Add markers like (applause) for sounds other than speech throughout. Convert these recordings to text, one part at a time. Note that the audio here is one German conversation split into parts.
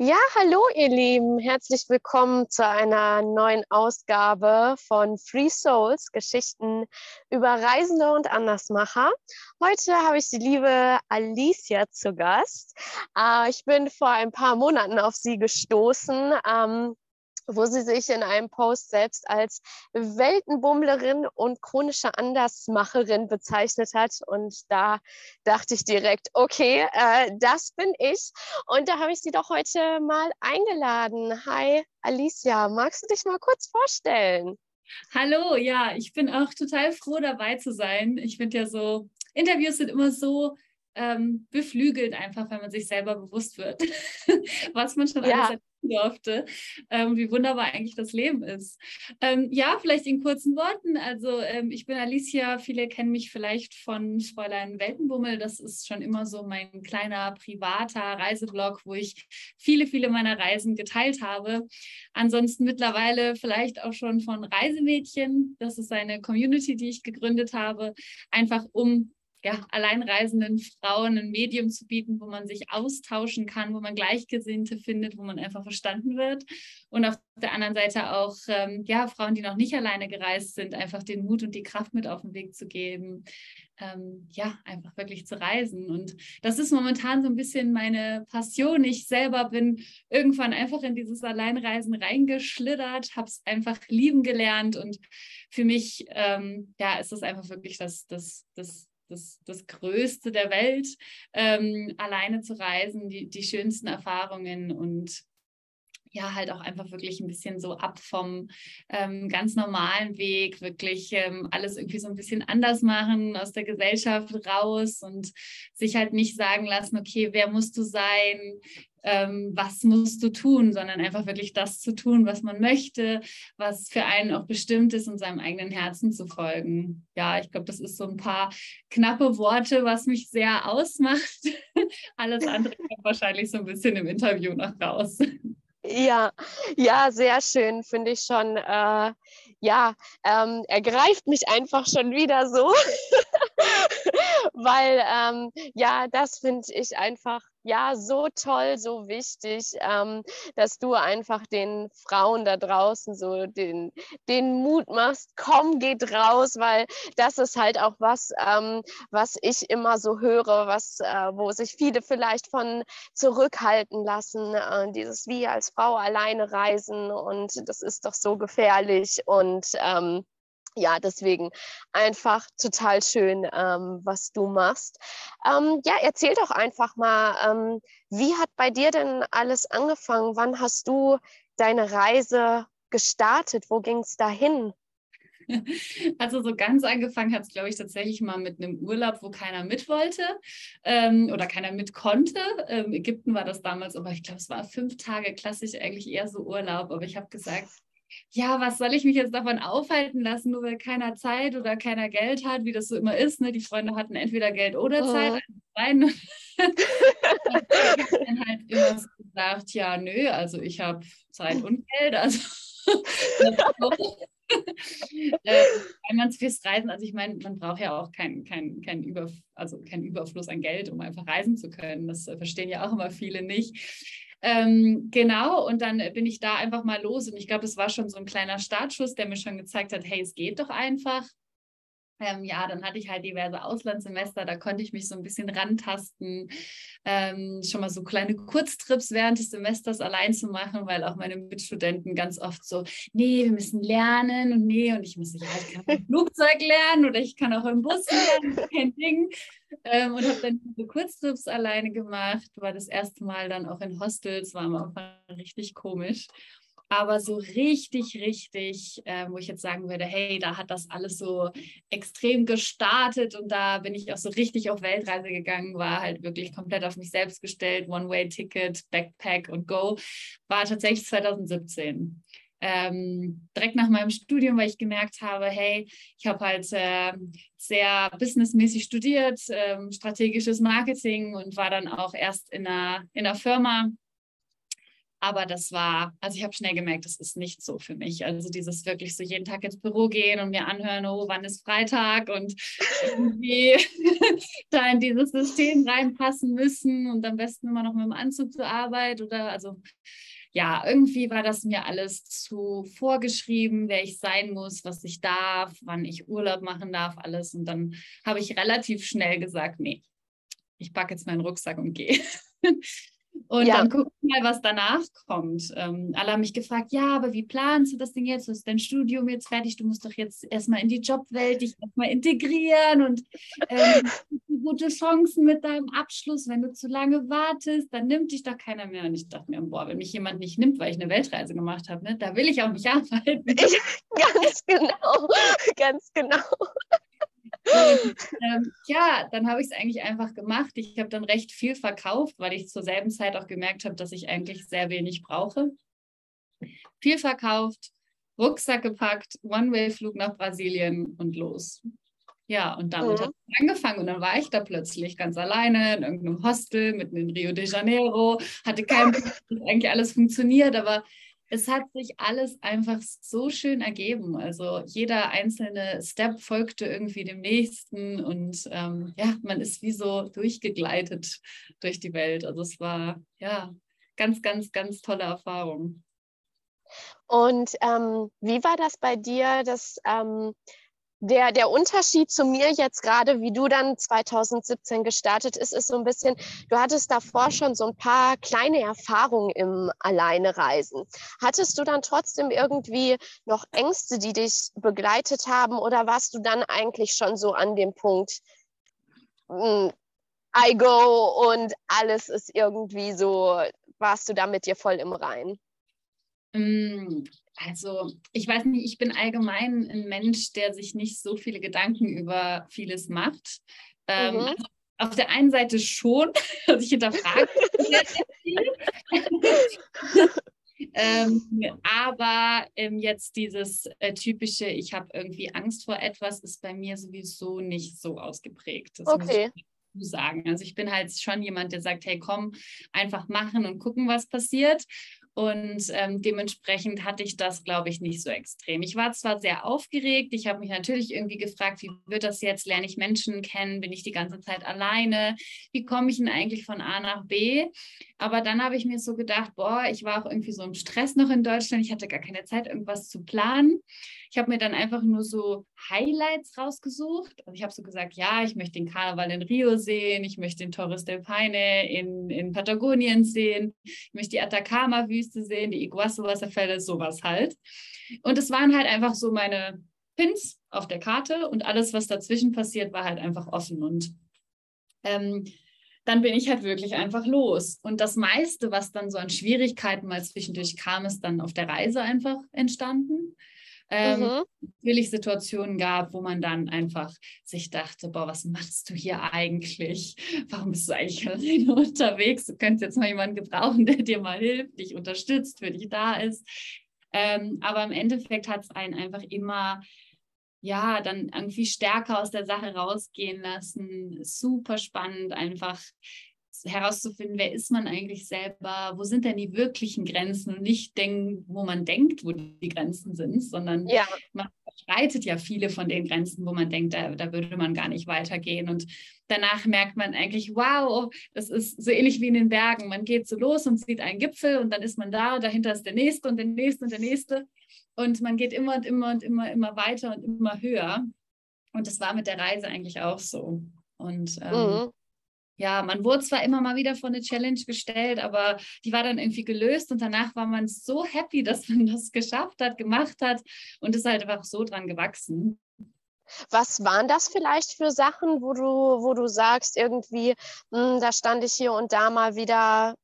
Ja, hallo ihr Lieben, herzlich willkommen zu einer neuen Ausgabe von Free Souls, Geschichten über Reisende und Andersmacher. Heute habe ich die liebe Alicia zu Gast. Äh, ich bin vor ein paar Monaten auf sie gestoßen. Wo sie sich in einem Post selbst als Weltenbummlerin und chronische Andersmacherin bezeichnet hat. Und da dachte ich direkt, okay, äh, das bin ich. Und da habe ich sie doch heute mal eingeladen. Hi, Alicia, magst du dich mal kurz vorstellen? Hallo, ja, ich bin auch total froh dabei zu sein. Ich finde ja so, Interviews sind immer so ähm, beflügelt, einfach wenn man sich selber bewusst wird, (laughs) was man schon ja. alles durfte, ähm, wie wunderbar eigentlich das Leben ist. Ähm, ja, vielleicht in kurzen Worten. Also ähm, ich bin Alicia, viele kennen mich vielleicht von Fräulein Weltenbummel. Das ist schon immer so mein kleiner privater Reiseblog, wo ich viele, viele meiner Reisen geteilt habe. Ansonsten mittlerweile vielleicht auch schon von Reisemädchen. Das ist eine Community, die ich gegründet habe, einfach um ja, alleinreisenden Frauen ein Medium zu bieten, wo man sich austauschen kann, wo man Gleichgesinnte findet, wo man einfach verstanden wird. Und auf der anderen Seite auch ähm, ja, Frauen, die noch nicht alleine gereist sind, einfach den Mut und die Kraft mit auf den Weg zu geben, ähm, ja, einfach wirklich zu reisen. Und das ist momentan so ein bisschen meine Passion. Ich selber bin irgendwann einfach in dieses Alleinreisen reingeschlittert, habe es einfach lieben gelernt und für mich ähm, ja, ist das einfach wirklich das, das, das das, das Größte der Welt, ähm, alleine zu reisen, die, die schönsten Erfahrungen und ja, halt auch einfach wirklich ein bisschen so ab vom ähm, ganz normalen Weg, wirklich ähm, alles irgendwie so ein bisschen anders machen, aus der Gesellschaft raus und sich halt nicht sagen lassen, okay, wer musst du sein, ähm, was musst du tun, sondern einfach wirklich das zu tun, was man möchte, was für einen auch bestimmt ist und seinem eigenen Herzen zu folgen. Ja, ich glaube, das ist so ein paar knappe Worte, was mich sehr ausmacht. (laughs) Alles andere kommt wahrscheinlich so ein bisschen im Interview noch raus. Ja, ja, sehr schön, finde ich schon. Äh, ja, ähm, er greift mich einfach schon wieder so, (laughs) weil ähm, ja, das finde ich einfach ja so toll, so wichtig, ähm, dass du einfach den Frauen da draußen so den, den Mut machst, komm, geht raus, weil das ist halt auch was, ähm, was ich immer so höre, was, äh, wo sich viele vielleicht von zurückhalten lassen, äh, dieses wie als Frau alleine reisen und das ist doch so gefährlich und ähm, ja, deswegen einfach total schön, ähm, was du machst. Ähm, ja, erzähl doch einfach mal, ähm, wie hat bei dir denn alles angefangen? Wann hast du deine Reise gestartet? Wo ging es dahin? (laughs) Also so ganz angefangen hat es, glaube ich, tatsächlich mal mit einem Urlaub, wo keiner mit wollte ähm, oder keiner mit konnte. Ähm, Ägypten war das damals, aber ich glaube, es war fünf Tage klassisch eigentlich eher so Urlaub. Aber ich habe gesagt, ja, was soll ich mich jetzt davon aufhalten lassen, nur weil keiner Zeit oder keiner Geld hat, wie das so immer ist. Ne? Die Freunde hatten entweder Geld oder oh. Zeit. Rein. (laughs) dann halt immer so gesagt, ja, nö, also ich habe Zeit und Geld. Also (laughs) äh, man fürs Reisen, also ich meine, man braucht ja auch keinen kein, kein Über, also kein Überfluss an Geld, um einfach reisen zu können. Das verstehen ja auch immer viele nicht. Ähm, genau, und dann bin ich da einfach mal los. Und ich glaube, es war schon so ein kleiner Startschuss, der mir schon gezeigt hat, hey, es geht doch einfach. Ähm, ja, dann hatte ich halt diverse Auslandssemester, da konnte ich mich so ein bisschen rantasten, ähm, schon mal so kleine Kurztrips während des Semesters allein zu machen, weil auch meine Mitstudenten ganz oft so, nee, wir müssen lernen und nee, und ich muss ja, ich kann im Flugzeug lernen oder ich kann auch im Bus lernen, (laughs) kein Ding. Ähm, und habe dann diese Kurztrips alleine gemacht, war das erste Mal dann auch in Hostels, war am Anfang richtig komisch. Aber so richtig, richtig, äh, wo ich jetzt sagen würde, hey, da hat das alles so extrem gestartet und da bin ich auch so richtig auf Weltreise gegangen, war halt wirklich komplett auf mich selbst gestellt, One-Way-Ticket, Backpack und Go, war tatsächlich 2017. Ähm, direkt nach meinem Studium, weil ich gemerkt habe, hey, ich habe halt äh, sehr businessmäßig studiert, äh, strategisches Marketing und war dann auch erst in einer, in einer Firma Aber das war, also ich habe schnell gemerkt, das ist nicht so für mich. Also dieses wirklich so jeden Tag ins Büro gehen und mir anhören, oh, wann ist Freitag und irgendwie (laughs) da in dieses System reinpassen müssen und am besten immer noch mit dem Anzug zur Arbeit oder also ja, irgendwie war das mir alles zu vorgeschrieben, wer ich sein muss, was ich darf, wann ich Urlaub machen darf, alles. Und dann habe ich relativ schnell gesagt, nee, ich packe jetzt meinen Rucksack und gehe. (laughs) Und ja. dann gucken wir mal, was danach kommt. Ähm, alle haben mich gefragt, ja, aber wie planst du das Ding jetzt? ist dein Studium jetzt fertig? Du musst doch jetzt erstmal in die Jobwelt dich erstmal integrieren und ähm, gute Chancen mit deinem Abschluss. Wenn du zu lange wartest, dann nimmt dich doch keiner mehr. Und ich dachte mir, boah, wenn mich jemand nicht nimmt, weil ich eine Weltreise gemacht habe, ne, da will ich auch nicht (laughs) arbeiten. ganz genau, ganz genau. Und, (laughs) ähm, ja, dann habe ich es eigentlich einfach gemacht. Ich habe dann recht viel verkauft, weil ich zur selben Zeit auch gemerkt habe, dass ich eigentlich sehr wenig brauche. Viel verkauft, Rucksack gepackt, One-Way-Flug nach Brasilien und los. Ja, und damit mhm. hat es angefangen und dann war ich da plötzlich ganz alleine in irgendeinem Hostel mitten in Rio de Janeiro, hatte keinen Plan, wie eigentlich alles funktioniert, aber es hat sich alles einfach so schön ergeben. Also jeder einzelne Step folgte irgendwie dem nächsten und ähm, ja, man ist wie so durchgegleitet durch die Welt. Also es war ja ganz, ganz, ganz tolle Erfahrung. Und ähm, wie war das bei dir, dass ähm, der, der Unterschied zu mir jetzt gerade, wie du dann 2017 gestartet ist, ist so ein bisschen, du hattest davor schon so ein paar kleine Erfahrungen im Alleinereisen. Hattest du dann trotzdem irgendwie noch Ängste, die dich begleitet haben oder warst du dann eigentlich schon so an dem Punkt, hm, I go und alles ist irgendwie so, warst du da mit dir voll im Rein? Mm, also, ich weiß nicht, ich bin allgemein ein Mensch, der sich nicht so viele Gedanken über vieles macht. Ähm, mhm. also auf der einen Seite schon, (laughs) also ich hinterfrage sehr, sehr viel. ähm, aber ähm, jetzt dieses äh, typische, ich habe irgendwie Angst vor etwas, ist bei mir sowieso nicht so ausgeprägt. Das okay sagen. Also ich bin halt schon jemand, der sagt, hey, komm, einfach machen und gucken, was passiert. Und ähm, dementsprechend hatte ich das, glaube ich, nicht so extrem. Ich war zwar sehr aufgeregt, ich habe mich natürlich irgendwie gefragt, wie wird das jetzt? Lerne ich Menschen kennen? Bin ich die ganze Zeit alleine? Wie komme ich denn eigentlich von A nach B? Aber dann habe ich mir so gedacht, boah, ich war auch irgendwie so im Stress noch in Deutschland. Ich hatte gar keine Zeit, irgendwas zu planen. Ich habe mir dann einfach nur so Highlights rausgesucht. Also ich habe so gesagt, ja, ich möchte den Karneval in Rio sehen, ich möchte den Torres del Paine in, in Patagonien sehen, ich möchte die Atacama-Wüste sehen, die Iguazu-Wasserfälle, sowas halt. Und es waren halt einfach so meine Pins auf der Karte und alles, was dazwischen passiert, war halt einfach offen. Und ähm, dann bin ich halt wirklich einfach los. Und das meiste, was dann so an Schwierigkeiten mal zwischendurch kam, ist dann auf der Reise einfach entstanden ähm, mhm. natürlich Situationen gab, wo man dann einfach sich dachte, boah, was machst du hier eigentlich? Warum bist du eigentlich (laughs) alleine unterwegs? Du könntest jetzt mal jemanden gebrauchen, der dir mal hilft, dich unterstützt, für dich da ist. Ähm, aber im Endeffekt hat es einen einfach immer ja, dann irgendwie stärker aus der Sache rausgehen lassen. Super spannend, einfach herauszufinden, wer ist man eigentlich selber, wo sind denn die wirklichen Grenzen und nicht denken, wo man denkt, wo die Grenzen sind, sondern ja. man überschreitet ja viele von den Grenzen, wo man denkt, da, da würde man gar nicht weitergehen. Und danach merkt man eigentlich, wow, das ist so ähnlich wie in den Bergen. Man geht so los und sieht einen Gipfel und dann ist man da, dahinter ist der nächste und der nächste und der nächste. Und man geht immer und immer und immer, immer weiter und immer höher. Und das war mit der Reise eigentlich auch so. Und ähm, mhm ja, man wurde zwar immer mal wieder vor eine Challenge gestellt, aber die war dann irgendwie gelöst und danach war man so happy, (laughs) dass man das geschafft hat, gemacht hat und ist halt einfach so dran gewachsen. Was waren das vielleicht für Sachen, wo du, wo du sagst, irgendwie, mh, hm, da stand ich hier und da mal wieder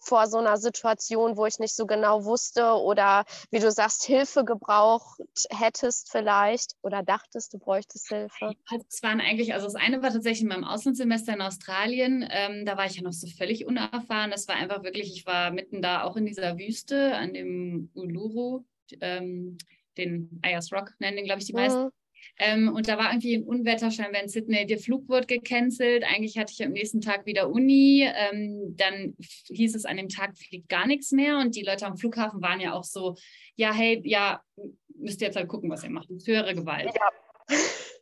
vor so einer Situation, wo ich nicht so genau wusste oder wie du sagst, Hilfe gebraucht hättest vielleicht oder dachtest, du bräuchtest Hilfe? Also es waren eigentlich, also das eine war tatsächlich in meinem Auslandssemester in Australien, ähm, da war ich ja noch so völlig unerfahren. Das war einfach wirklich, ich war mitten da auch in dieser Wüste an dem Uluru, ähm, den Ayers Rock nennen den, glaube ich, die meisten. Mhm. Ähm, und da war irgendwie ein Unwetter scheinbar in Sydney. Der Flug wurde gecancelt. Eigentlich hatte ich am nächsten Tag wieder Uni. Ähm, dann hieß es, an dem Tag fliegt gar nichts mehr. Und die Leute am Flughafen waren ja auch so, ja, hey, ja, müsst ihr jetzt halt gucken, was ihr macht. Das ist höhere Gewalt. Ja.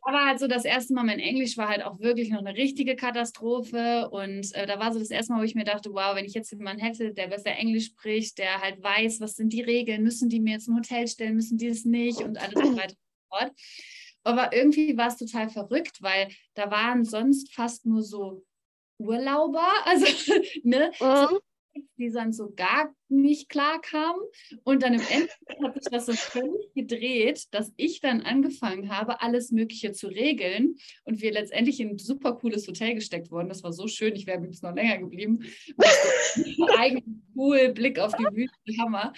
Aber halt so das erste Mal, mein Englisch war halt auch wirklich noch eine richtige Katastrophe. Und äh, da war so das erste Mal, wo ich mir dachte, wow, wenn ich jetzt jemanden hätte, der besser Englisch spricht, der halt weiß, was sind die Regeln, müssen die mir jetzt ein Hotel stellen, müssen die es nicht und alles so weiter und so fort. Aber irgendwie war es total verrückt, weil da waren sonst fast nur so Urlauber, (laughs) also ne, mhm. so die dann so gar nicht klar kamen. Und dann im Endeffekt hat sich das so völlig gedreht, dass ich dann angefangen habe, alles Mögliche zu regeln und wir letztendlich in ein super cooles Hotel gesteckt wurden. Das war so schön, ich wäre bis noch länger geblieben. Eigen cool, Blick auf die Wüste, Hammer.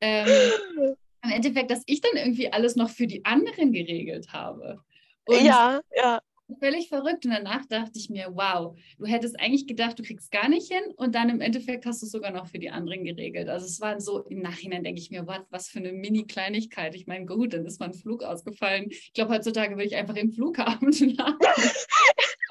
Ähm, Im Endeffekt, dass ich dann irgendwie alles noch für die anderen geregelt habe. Und ja, ja völlig verrückt. Und danach dachte ich mir, wow, du hättest eigentlich gedacht, du kriegst gar nicht hin und dann im Endeffekt hast du es sogar noch für die anderen geregelt. Also es war so, im Nachhinein denke ich mir, was, was für eine Mini-Kleinigkeit. Ich meine, gut, dann ist mein Flug ausgefallen. Ich glaube, heutzutage will ich einfach im Flughafen (laughs) schlafen. (laughs)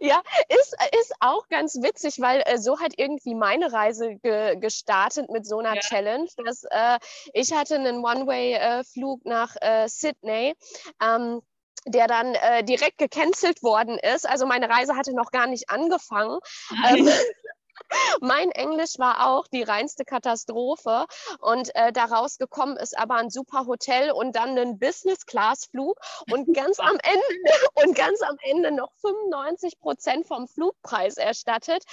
ja, ist, ist auch ganz witzig, weil äh, so hat irgendwie meine Reise ge gestartet mit so einer ja. Challenge, dass äh, ich hatte einen One-Way-Flug äh, nach äh, Sydney. Ähm, der dann äh, direkt gecancelt worden ist. Also meine Reise hatte noch gar nicht angefangen. Ähm, mein Englisch war auch die reinste Katastrophe und äh, daraus gekommen ist aber ein super Hotel und dann ein Business-Class-Flug und (laughs) ganz am Ende und ganz am Ende noch 95 Prozent vom Flugpreis erstattet.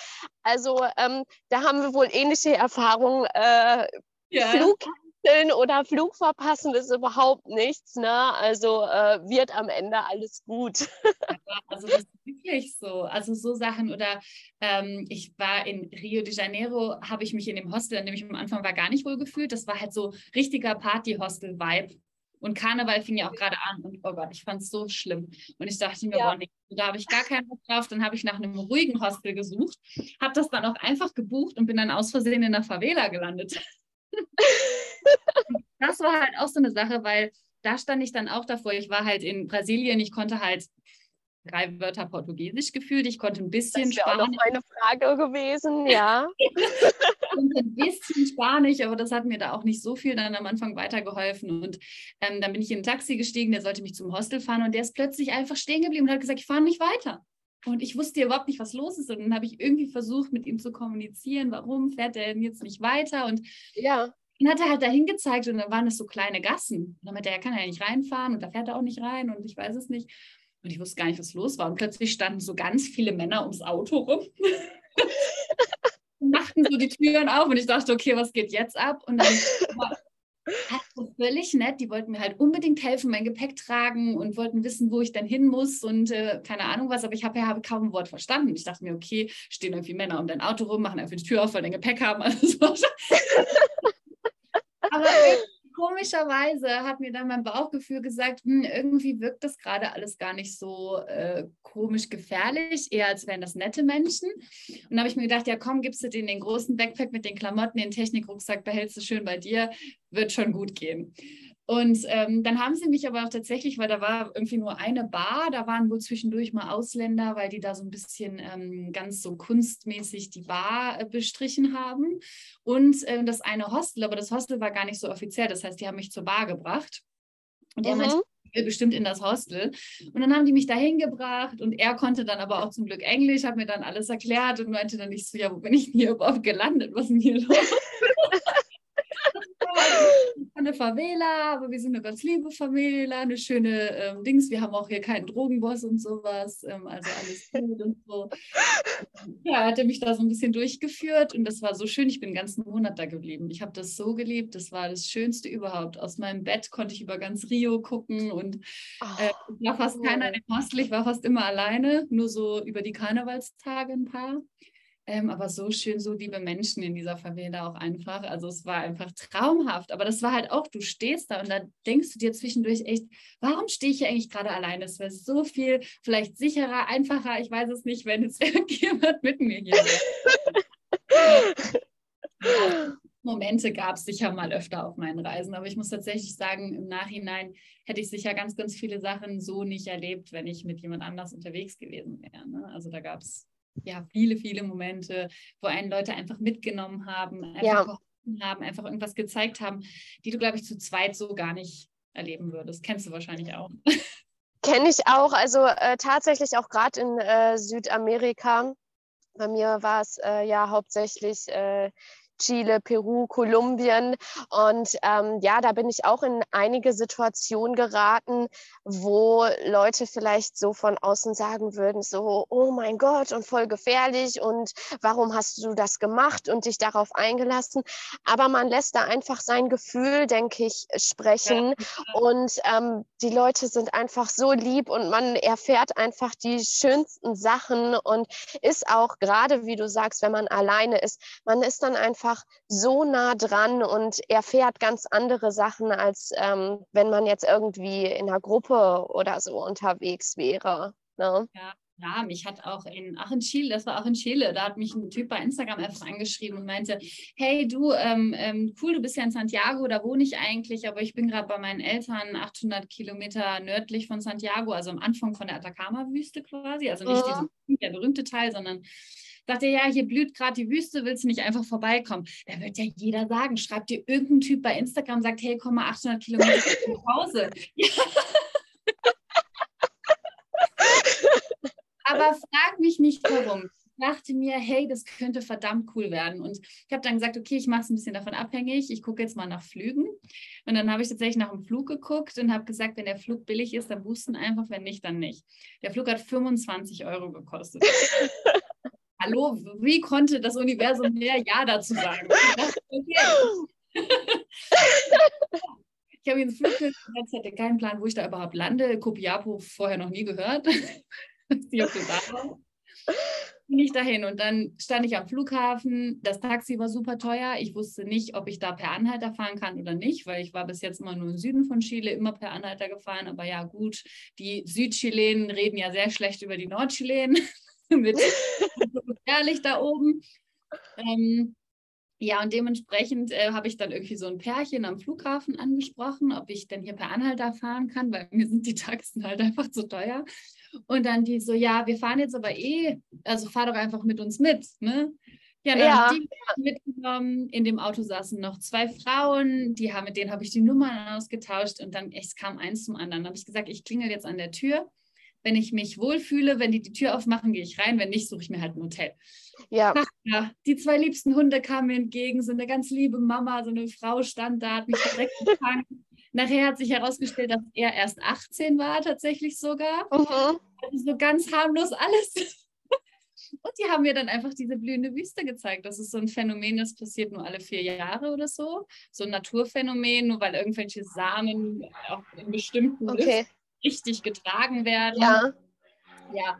Also ähm, da haben wir wohl ähnliche Erfahrungen. Äh, ja. Flug Canceln oder Flug verpassen ist überhaupt nichts. Ne? Also äh, wird am Ende alles gut. (laughs) also das ist wirklich so. Also so Sachen oder ähm, ich war in Rio de Janeiro, habe ich mich in dem Hostel, an dem ich am Anfang war, gar nicht wohl gefühlt. Das war halt so richtiger Party-Hostel-Vibe. Und Karneval fing ja auch gerade an und oh Gott, ich fand es so schlimm. Und ich dachte mir, ja. boah, nee, da habe ich gar keinen Bock drauf. Dann habe ich nach einem ruhigen Hostel gesucht, habe das dann auch einfach gebucht und bin dann aus Versehen in der Favela gelandet. Das war halt auch so eine Sache, weil da stand ich dann auch davor. Ich war halt in Brasilien, ich konnte halt drei Wörter Portugiesisch gefühlt. Ich konnte ein bisschen das Spanisch. Das noch meine Frage gewesen, ja. (laughs) ein bisschen Spanisch, aber das hat mir da auch nicht so viel dann am Anfang weitergeholfen. Und ähm, dann bin ich in ein Taxi gestiegen, der sollte mich zum Hostel fahren und der ist plötzlich einfach stehen geblieben und hat gesagt, ich fahre nicht weiter. Und ich wusste überhaupt nicht, was los ist. Und dann habe ich irgendwie versucht, mit ihm zu kommunizieren, warum fährt er denn jetzt nicht weiter? Und ja. Dann hat er halt dahin gezeigt und dann waren es so kleine Gassen. Und dann meinte er, er kann ja nicht reinfahren und da fährt er auch nicht rein und ich weiß es nicht. Und ich wusste gar nicht, was los war. Und plötzlich standen so ganz viele Männer ums Auto rum. (laughs) machten so die Türen auf und ich dachte, okay, was geht jetzt ab? Und dann (laughs) also völlig nett. Die wollten mir halt unbedingt helfen, mein Gepäck tragen und wollten wissen, wo ich dann hin muss und äh, keine Ahnung was. Aber ich habe ja habe kaum ein Wort verstanden. Ich dachte mir, okay, stehen irgendwie Männer um dein Auto rum, machen einfach die Tür auf, weil dein Gepäck haben. Also (laughs) Aber komischerweise hat mir dann mein Bauchgefühl gesagt, hm, irgendwie wirkt das gerade alles gar nicht so äh, komisch gefährlich, eher als wären das nette Menschen. Und dann habe ich mir gedacht, ja komm, gibst du den den großen Backpack mit den Klamotten, den Technikrucksack, behältst du schön bei dir, wird schon gut gehen. Und ähm, dann haben sie mich aber auch tatsächlich, weil da war irgendwie nur eine Bar, da waren wohl zwischendurch mal Ausländer, weil die da so ein bisschen ähm, ganz so kunstmäßig die Bar äh, bestrichen haben. Und äh, das eine Hostel, aber das Hostel war gar nicht so offiziell, das heißt, die haben mich zur Bar gebracht. Und er mhm. meinte, bestimmt in das Hostel. Und dann haben die mich da hingebracht und er konnte dann aber auch zum Glück Englisch, hat mir dann alles erklärt und meinte dann nicht so, ja, wo bin ich denn hier überhaupt gelandet? Was ist denn hier los? (laughs) eine Favela, aber wir sind eine ganz liebe Favela, eine schöne ähm, Dings. Wir haben auch hier keinen Drogenboss und sowas, ähm, also alles gut und so. Ja, hat er mich da so ein bisschen durchgeführt und das war so schön. Ich bin den ganzen Monat da geblieben. Ich habe das so geliebt. Das war das Schönste überhaupt. Aus meinem Bett konnte ich über ganz Rio gucken und äh, war fast keiner im Hostel. Ich war fast immer alleine, nur so über die Karnevalstage ein paar. Ähm, aber so schön, so liebe Menschen in dieser Favela auch einfach. Also es war einfach traumhaft. Aber das war halt auch, du stehst da und da denkst du dir zwischendurch echt, warum stehe ich hier eigentlich gerade alleine? Es wäre so viel vielleicht sicherer, einfacher. Ich weiß es nicht, wenn jetzt (laughs) irgendjemand mit mir hier wäre. Momente gab es sicher mal öfter auf meinen Reisen, aber ich muss tatsächlich sagen, im Nachhinein hätte ich sicher ganz, ganz viele Sachen so nicht erlebt, wenn ich mit jemand anders unterwegs gewesen wäre. Ne? Also da gab es ja viele, viele Momente, wo einen Leute einfach mitgenommen haben, einfach ja. geholfen haben, einfach irgendwas gezeigt haben, die du, glaube ich, zu zweit so gar nicht erleben würdest. Kennst du wahrscheinlich auch. Kenne ich auch, also äh, tatsächlich auch gerade in äh, Südamerika. Bei mir war es äh, ja hauptsächlich äh, Chile, Peru, Kolumbien. Und ähm, ja, da bin ich auch in einige Situationen geraten, wo Leute vielleicht so von außen sagen würden, so, oh mein Gott, und voll gefährlich und warum hast du das gemacht und dich darauf eingelassen? Aber man lässt da einfach sein Gefühl, denke ich, sprechen. Ja. Und ähm, die Leute sind einfach so lieb und man erfährt einfach die schönsten Sachen und ist auch gerade, wie du sagst, wenn man alleine ist, man ist dann einfach einfach so nah dran und erfährt ganz andere Sachen, als ähm, wenn man jetzt irgendwie in einer Gruppe oder so unterwegs wäre. Ne? Ja. Ja, mich hat auch in, ach in Chile, das war auch in Chile, da hat mich ein Typ bei Instagram einfach angeschrieben und meinte, hey du, ähm, ähm, cool, du bist ja in Santiago, da wohne ich eigentlich, aber ich bin gerade bei meinen Eltern 800 Kilometer nördlich von Santiago, also am Anfang von der Atacama-Wüste quasi, also nicht ja. dieser, der berühmte Teil, sondern sagt er, ja, hier blüht gerade die Wüste, willst du nicht einfach vorbeikommen? Da wird ja jeder sagen, schreibt dir irgendein Typ bei Instagram, sagt, hey, komm mal 800 Kilometer nach Hause. (laughs) Aber frag mich nicht warum. Ich dachte mir, hey, das könnte verdammt cool werden. Und ich habe dann gesagt, okay, ich mache es ein bisschen davon abhängig. Ich gucke jetzt mal nach Flügen. Und dann habe ich tatsächlich nach dem Flug geguckt und habe gesagt, wenn der Flug billig ist, dann buchen einfach, wenn nicht, dann nicht. Der Flug hat 25 Euro gekostet. (laughs) hallo, wie konnte das Universum mehr Ja dazu sagen? (laughs) Ich habe ins Flugzeug gesetzt, hatte keinen Plan, wo ich da überhaupt lande. Copiapo vorher noch nie gehört. (laughs) Bin ich dahin und dann stand ich am Flughafen. Das Taxi war super teuer. Ich wusste nicht, ob ich da per Anhalter fahren kann oder nicht, weil ich war bis jetzt immer nur im Süden von Chile, immer per Anhalter gefahren. Aber ja, gut, die Südchilenen reden ja sehr schlecht über die Nordchilenen. (laughs) mit gefährlich da oben. Ähm, ja, und dementsprechend äh, habe ich dann irgendwie so ein Pärchen am Flughafen angesprochen, ob ich denn hier per Anhalter fahren kann, weil mir sind die Taxen (laughs) halt einfach zu teuer. Und dann die so, ja, wir fahren jetzt aber eh, also fahr doch einfach mit uns mit, ne? Ja, dann ja. die mitgenommen. In dem Auto saßen noch zwei Frauen, die haben, mit denen habe ich die Nummern ausgetauscht und dann echt kam eins zum anderen. Dann habe ich gesagt, ich klingel jetzt an der Tür wenn ich mich wohlfühle, wenn die die Tür aufmachen, gehe ich rein. Wenn nicht, suche ich mir halt ein Hotel. Ja. Ach, ja. Die zwei liebsten Hunde kamen mir entgegen. So eine ganz liebe Mama, so eine Frau stand da, hat mich direkt empfangen. Nachher hat sich herausgestellt, dass er erst 18 war, tatsächlich sogar. Mhm. Also so ganz harmlos alles. Und die haben mir dann einfach diese blühende Wüste gezeigt. Das ist so ein Phänomen, das passiert nur alle vier Jahre oder so. So ein Naturphänomen, nur weil irgendwelche Samen auch in bestimmten okay richtig getragen werden. Ja. Ja,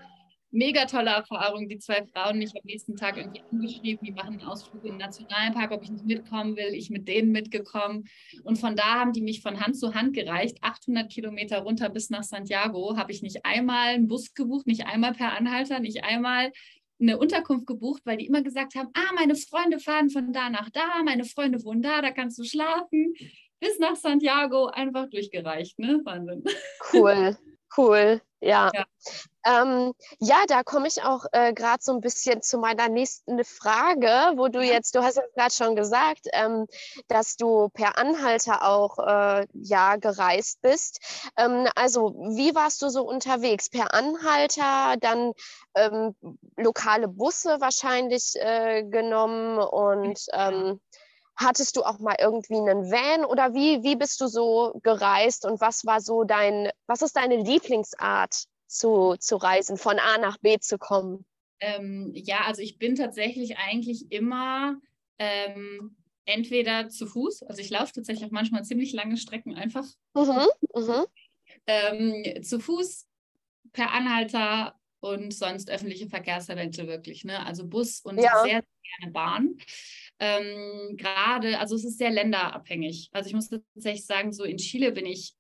mega tolle Erfahrung. Die zwei Frauen mich am nächsten Tag irgendwie angeschrieben, die machen einen Ausflug in den Nationalpark, ob ich nicht mitkommen will. Ich mit denen mitgekommen. Und von da haben die mich von Hand zu Hand gereicht. 800 Kilometer runter bis nach Santiago habe ich nicht einmal einen Bus gebucht, nicht einmal per Anhalter, nicht einmal eine Unterkunft gebucht, weil die immer gesagt haben, ah, meine Freunde fahren von da nach da, meine Freunde wohnen da, da kannst du schlafen bis nach Santiago einfach durchgereicht. Ne? Wahnsinn. Cool, cool, ja. Ja, ähm, ja da komme ich auch äh, gerade so ein bisschen zu meiner nächsten Frage, wo du jetzt, du hast ja gerade schon gesagt, ähm, dass du per Anhalter auch äh, ja gereist bist. Ähm, also wie warst du so unterwegs? Per Anhalter, dann ähm, lokale Busse wahrscheinlich äh, genommen und ähm, Hattest du auch mal irgendwie einen Van oder wie, wie bist du so gereist und was war so dein, was ist deine Lieblingsart zu, zu reisen, von A nach B zu kommen? Ähm, ja, also ich bin tatsächlich eigentlich immer ähm, entweder zu Fuß, also ich laufe tatsächlich auch manchmal ziemlich lange Strecken einfach. Mhm, mhm. Ähm, zu Fuß, per Anhalter und sonst öffentliche Verkehrsmittel wirklich, ne? Also Bus und ja. sehr, sehr gerne Bahn. Ähm, Gerade, also es ist sehr länderabhängig. Also ich muss tatsächlich sagen, so in Chile bin ich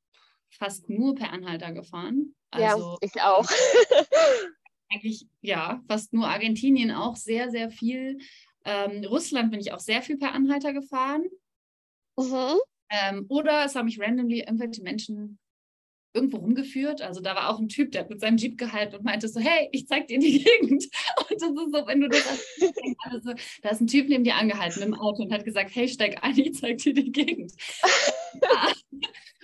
fast nur per Anhalter gefahren. Also, ja, ich auch. (laughs) eigentlich, ja, fast nur Argentinien auch sehr, sehr viel. Ähm, Russland bin ich auch sehr viel per Anhalter gefahren. Mhm. Ähm, oder es haben mich randomly irgendwelche Menschen irgendwo rumgeführt. Also da war auch ein Typ, der hat mit seinem Jeep gehalten und meinte so, hey, ich zeig dir die (laughs) Gegend. Und das ist so, wenn du das also, da ist ein Typ neben dir angehalten im Auto und hat gesagt, hey, steig ein, ich zeig dir die Gegend. (laughs) ja.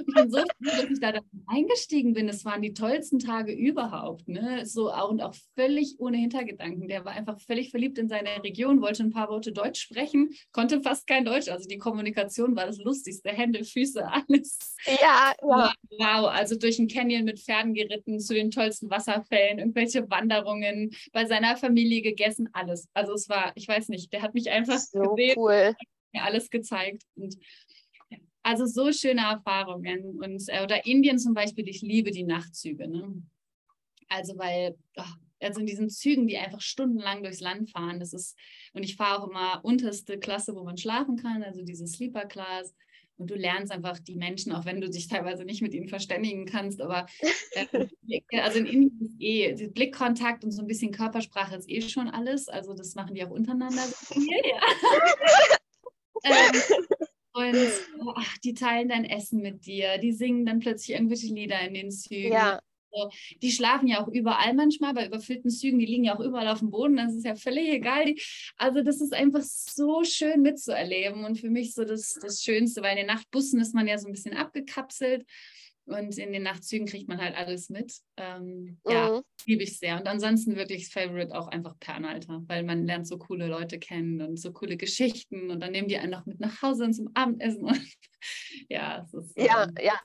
Und bin so froh, dass ich da eingestiegen bin. Es waren die tollsten Tage überhaupt. Ne? So auch und auch völlig ohne Hintergedanken. Der war einfach völlig verliebt in seine Region, wollte ein paar Worte Deutsch sprechen, konnte fast kein Deutsch. Also die Kommunikation war das Lustigste. Hände, Füße, alles. Ja, ja. Wow, also durch den Canyon mit Pferden geritten, zu den tollsten Wasserfällen, irgendwelche Wanderungen, bei seiner Familie gegessen, alles. Also es war, ich weiß nicht, der hat mich einfach so gesehen, cool. mir alles gezeigt. Und also so schöne Erfahrungen. Und, äh, oder Indien zum Beispiel, ich liebe die Nachtzüge. Ne? Also weil, oh, also in diesen Zügen, die einfach stundenlang durchs Land fahren, das ist, und ich fahre auch immer unterste Klasse, wo man schlafen kann, also diese Sleeper Class. Und du lernst einfach die Menschen, auch wenn du dich teilweise nicht mit ihnen verständigen kannst, aber äh, also in Indien ist eh Blickkontakt und so ein bisschen Körpersprache ist eh schon alles. Also das machen die auch untereinander. ja. (laughs) ähm, und ach, die teilen dein Essen mit dir, die singen dann plötzlich irgendwelche Lieder in den Zügen. Ja. So, die schlafen ja auch überall manchmal, bei überfüllten Zügen, die liegen ja auch überall auf dem Boden, das ist ja völlig egal. Die, also das ist einfach so schön mitzuerleben und für mich so das, das Schönste, weil in den Nachtbussen ist man ja so ein bisschen abgekapselt und in den Nachtzügen kriegt man halt alles mit. Ähm, mhm. Ja, liebe ich sehr. Und ansonsten wirklich Favorite auch einfach Pernalter, weil man lernt so coole Leute kennen und so coole Geschichten und dann nehmen die einen noch mit nach Hause und zum Abendessen. Und (laughs) ja, es ist. Ja, ähm, ja.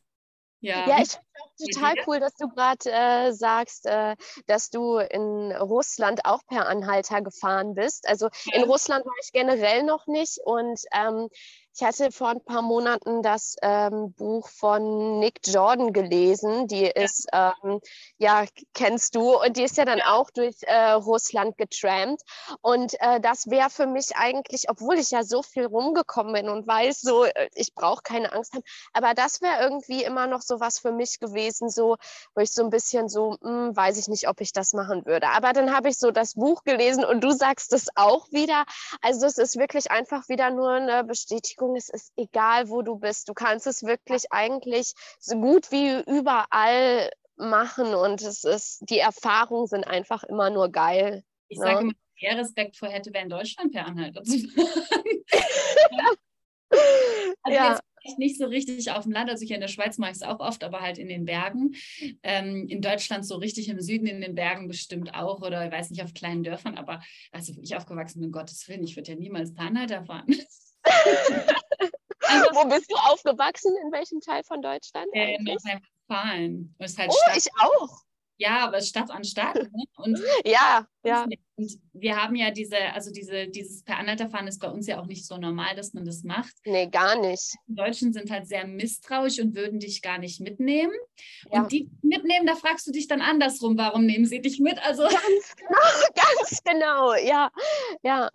Ja, ja ich finde auch total cool, dass du gerade äh, sagst, äh, dass du in Russland auch per Anhalter gefahren bist. Also in Russland war ich generell noch nicht und ähm, ich hatte vor ein paar Monaten das ähm, Buch von Nick Jordan gelesen. Die ist, ja. Ähm, ja, kennst du, und die ist ja dann auch durch äh, Russland getrampt. Und äh, das wäre für mich eigentlich, obwohl ich ja so viel rumgekommen bin und weiß, so, äh, ich brauche keine Angst haben, aber das wäre irgendwie immer noch so was für mich gewesen, so, wo ich so ein bisschen so, mh, hm, weiß ich nicht, ob ich das machen würde. Aber dann habe ich so das Buch gelesen und du sagst es auch wieder. Also es ist wirklich einfach wieder nur eine Bestätigung Bewegung, es ist egal, wo du bist. Du kannst es wirklich eigentlich so gut wie überall machen und es ist, die Erfahrungen sind einfach immer nur geil. Ich ne? sage immer, wer Respekt vor hätte, wer in Deutschland per Anhalter zu (laughs) also ja. jetzt nicht so richtig auf dem Land, also hier in der Schweiz mache ich es auch oft, aber halt in den Bergen. Ähm, in Deutschland so richtig im Süden in den Bergen bestimmt auch oder ich weiß nicht, auf kleinen Dörfern, aber also ich aufgewachsen bin, Gottes Willen, ich würde ja niemals per Anhalter fahren. Also, Wo bist du aufgewachsen? In welchem Teil von Deutschland? Äh, in Nordrhein-Westfalen. Halt oh, Stadt. ich auch. Ja, aber Stadt an Stadt. Ne? Und (laughs) ja, ja. Und wir haben ja diese, also diese, dieses per Anhalterfahren ist bei uns ja auch nicht so normal, dass man das macht. Nee, gar nicht. Die Deutschen sind halt sehr misstrauisch und würden dich gar nicht mitnehmen. Ja. Und die mitnehmen, da fragst du dich dann andersrum, warum nehmen sie dich mit? Also ganz genau, (laughs) ganz genau, ja, ja.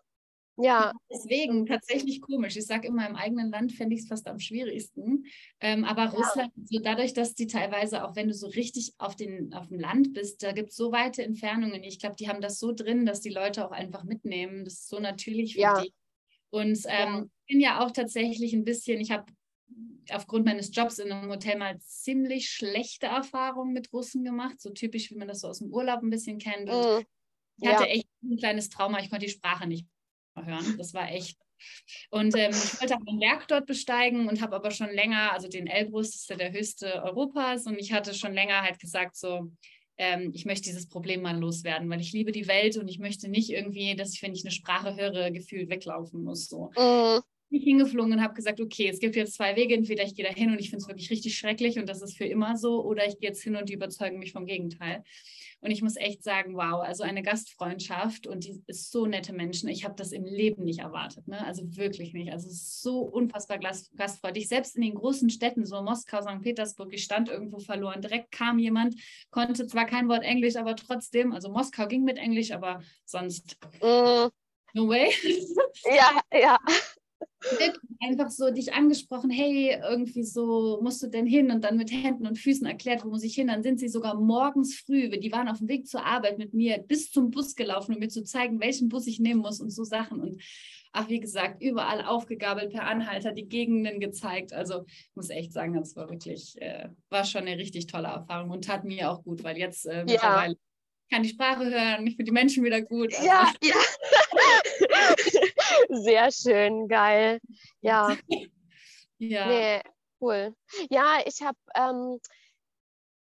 Ja. Deswegen tatsächlich komisch. Ich sage immer, im eigenen Land fände ich es fast am schwierigsten. Ähm, aber ja. Russland, so dadurch, dass die teilweise, auch wenn du so richtig auf, den, auf dem Land bist, da gibt es so weite Entfernungen. Ich glaube, die haben das so drin, dass die Leute auch einfach mitnehmen. Das ist so natürlich für ja. die. Und ähm, ja. ich bin ja auch tatsächlich ein bisschen, ich habe aufgrund meines Jobs in einem Hotel mal ziemlich schlechte Erfahrungen mit Russen gemacht, so typisch, wie man das so aus dem Urlaub ein bisschen kennt. Und mhm. ich hatte echt ein kleines Trauma, ich konnte die Sprache nicht hören. Das war echt. Und ähm, ich wollte einen Berg dort besteigen und habe aber schon länger, also den Elbrus, das ist ja der höchste Europas, und ich hatte schon länger halt gesagt, so, ähm, ich möchte dieses Problem mal loswerden, weil ich liebe die Welt und ich möchte nicht irgendwie, dass ich, wenn ich eine Sprache höre, gefühlt weglaufen muss. So. Mhm. Ich hingeflogen und habe gesagt, okay, es gibt jetzt zwei Wege, entweder ich gehe da hin und ich finde es wirklich richtig schrecklich und das ist für immer so, oder ich gehe jetzt hin und die überzeugen mich vom Gegenteil. Und ich muss echt sagen, wow, also eine Gastfreundschaft und die ist so nette Menschen. Ich habe das im Leben nicht erwartet, ne? also wirklich nicht. Also so unfassbar gastfreundlich. Selbst in den großen Städten, so Moskau, St. Petersburg, ich stand irgendwo verloren. Direkt kam jemand, konnte zwar kein Wort Englisch, aber trotzdem, also Moskau ging mit Englisch, aber sonst mm. no way. ja, ja. Einfach so dich angesprochen, hey, irgendwie so, musst du denn hin? Und dann mit Händen und Füßen erklärt, wo muss ich hin? Dann sind sie sogar morgens früh, die waren auf dem Weg zur Arbeit mit mir bis zum Bus gelaufen, um mir zu zeigen, welchen Bus ich nehmen muss und so Sachen. Und ach, wie gesagt, überall aufgegabelt per Anhalter, die Gegenden gezeigt. Also ich muss echt sagen, das war wirklich, äh, war schon eine richtig tolle Erfahrung und tat mir auch gut, weil jetzt äh, mittlerweile kann die Sprache hören, ich finde die Menschen wieder gut. Also. Ja, ja. (laughs) Sehr schön, geil. Ja. (laughs) ja. Nee, cool. Ja, ich habe ähm,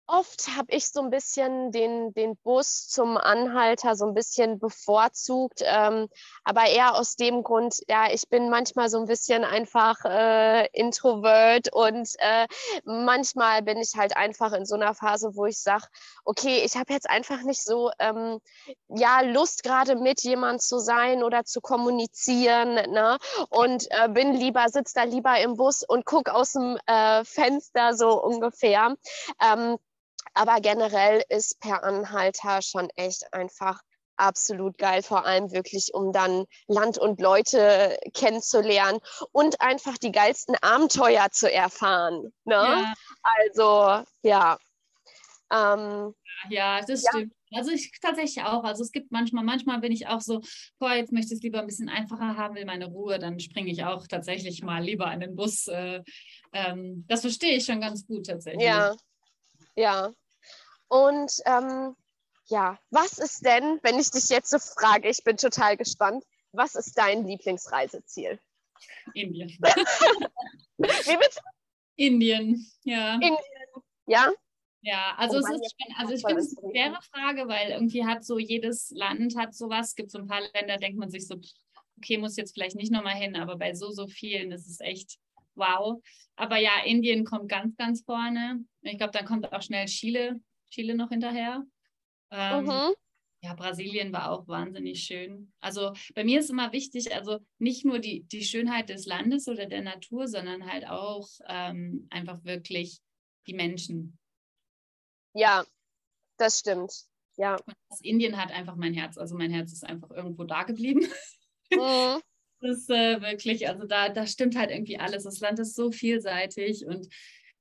oft habe ich so ein bisschen den, den Bus zum Anhalter so ein bisschen bevorzugt, ähm, aber eher aus dem Grund, ja, ich bin manchmal so ein bisschen einfach äh, introvert und äh, manchmal bin ich halt einfach in so einer Phase, wo ich sage, okay, ich habe jetzt einfach nicht so, ähm, ja, Lust gerade mit jemand zu sein oder zu kommunizieren, ne? Und äh, bin lieber, sitze da lieber im Bus und gucke aus dem äh, Fenster so ungefähr. Ähm, aber generell ist per Anhalter schon echt einfach absolut geil, vor allem wirklich, um dann Land und Leute kennenzulernen und einfach die geilsten Abenteuer zu erfahren. Ne? Ja. Also, ja. Ähm, ja, das ja. stimmt. Also ich tatsächlich auch. Also es gibt manchmal, manchmal bin ich auch so, boah, jetzt möchte ich es lieber ein bisschen einfacher haben, will meine Ruhe, dann springe ich auch tatsächlich mal lieber in den Bus. Äh, ähm, das verstehe ich schon ganz gut tatsächlich. Ja, ja. Und ähm, ja, was ist denn, wenn ich dich jetzt so frage, ich bin total gespannt, was ist dein Lieblingsreiseziel? Indien. Wie bitte? Indien, ja. Indien, ja? Ja, also oh, es ist, also ich finde es eine schwere Frage, weil irgendwie hat so jedes Land hat sowas. Es gibt so ein paar Länder, denkt man sich so, okay, muss jetzt vielleicht nicht nochmal hin, aber bei so, so vielen ist es echt wow. Aber ja, Indien kommt ganz, ganz vorne. Ich glaube, dann kommt auch schnell Chile, Chile noch hinterher. Ähm, mhm. Ja, Brasilien war auch wahnsinnig schön. Also bei mir ist immer wichtig, also nicht nur die, die Schönheit des Landes oder der Natur, sondern halt auch ähm, einfach wirklich die Menschen. Ja, das stimmt. Ja. Das Indien hat einfach mein Herz. Also mein Herz ist einfach irgendwo da geblieben. Mhm. Das ist äh, wirklich, also da, da stimmt halt irgendwie alles. Das Land ist so vielseitig und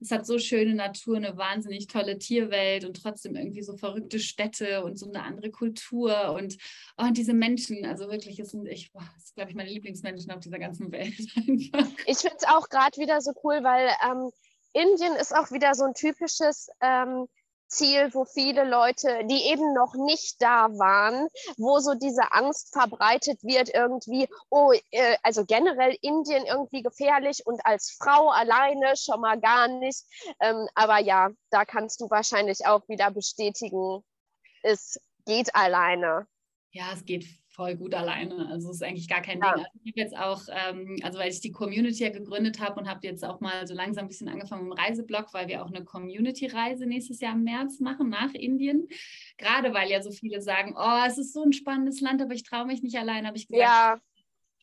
es hat so schöne Natur, eine wahnsinnig tolle Tierwelt und trotzdem irgendwie so verrückte Städte und so eine andere Kultur und, oh, und diese Menschen, also wirklich, es sind, ich, glaube ich, meine Lieblingsmenschen auf dieser ganzen Welt. (laughs) ich finde es auch gerade wieder so cool, weil ähm, Indien ist auch wieder so ein typisches ähm, Ziel, wo viele Leute, die eben noch nicht da waren, wo so diese Angst verbreitet wird, irgendwie, oh, äh, also generell Indien irgendwie gefährlich und als Frau alleine schon mal gar nicht. Ähm, aber ja, da kannst du wahrscheinlich auch wieder bestätigen, es geht alleine. Ja, es geht voll gut alleine. Also es ist eigentlich gar kein ja. Ding. Also ich habe jetzt auch, ähm, also weil ich die Community ja gegründet habe und habe jetzt auch mal so langsam ein bisschen angefangen mit dem Reiseblog, weil wir auch eine Community-Reise nächstes Jahr im März machen nach Indien. Gerade weil ja so viele sagen, oh, es ist so ein spannendes Land, aber ich traue mich nicht allein, habe ich gesagt. Ja.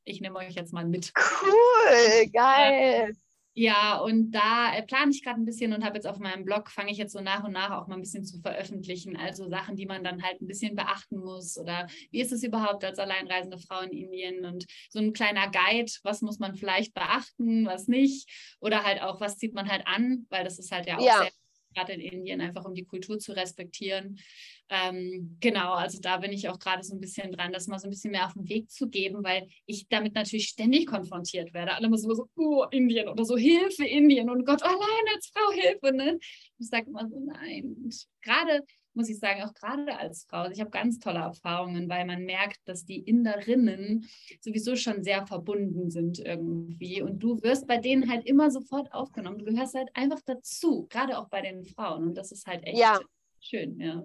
Ich nehme euch jetzt mal mit. Cool, (laughs) geil. Ja, und da äh, plane ich gerade ein bisschen und habe jetzt auf meinem Blog, fange ich jetzt so nach und nach auch mal ein bisschen zu veröffentlichen. Also Sachen, die man dann halt ein bisschen beachten muss. Oder wie ist es überhaupt als alleinreisende Frau in Indien? Und so ein kleiner Guide, was muss man vielleicht beachten, was nicht? Oder halt auch, was zieht man halt an? Weil das ist halt ja auch ja. sehr gerade in Indien, einfach um die Kultur zu respektieren. Ähm, genau, also da bin ich auch gerade so ein bisschen dran, das mal so ein bisschen mehr auf den Weg zu geben, weil ich damit natürlich ständig konfrontiert werde. Alle immer so, oh, Indien oder so, Hilfe, Indien und Gott, allein als Frau, Hilfe. Ne? Ich sage immer so, nein. Und gerade muss ich sagen, auch gerade als Frau, also ich habe ganz tolle Erfahrungen, weil man merkt, dass die Inderinnen sowieso schon sehr verbunden sind irgendwie. Und du wirst bei denen halt immer sofort aufgenommen. Du gehörst halt einfach dazu, gerade auch bei den Frauen. Und das ist halt echt ja. schön, ja.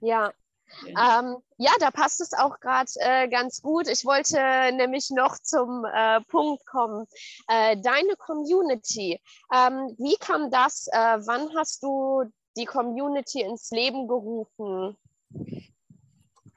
Ja. Ähm, ja, da passt es auch gerade äh, ganz gut. Ich wollte nämlich noch zum äh, Punkt kommen. Äh, deine Community, ähm, wie kam das? Äh, wann hast du die Community ins Leben gerufen?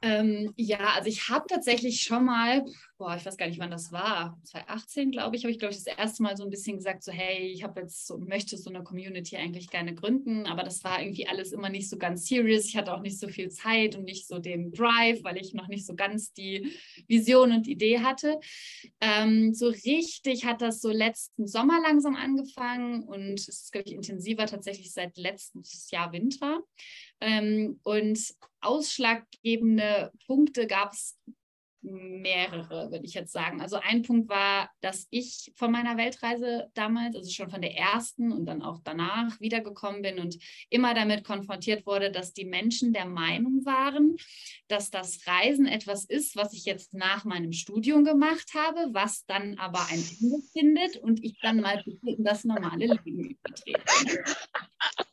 Ähm, ja, also ich habe tatsächlich schon mal, boah, ich weiß gar nicht, wann das war, 2018, glaube ich, habe ich, glaube ich, das erste Mal so ein bisschen gesagt, so, hey, ich habe jetzt so, möchte so eine Community eigentlich gerne gründen, aber das war irgendwie alles immer nicht so ganz serious. Ich hatte auch nicht so viel Zeit und nicht so den Drive, weil ich noch nicht so ganz die Vision und Idee hatte. Ähm, so richtig hat das so letzten Sommer langsam angefangen und es ist, glaube ich, intensiver tatsächlich seit letztes Jahr Winter. Ähm, und ausschlaggebende Punkte gab es mehrere, würde ich jetzt sagen. Also ein Punkt war, dass ich von meiner Weltreise damals, also schon von der ersten und dann auch danach wiedergekommen bin und immer damit konfrontiert wurde, dass die Menschen der Meinung waren, dass das Reisen etwas ist, was ich jetzt nach meinem Studium gemacht habe, was dann aber ein Ende findet und ich dann mal in das normale Leben übertrete. (laughs)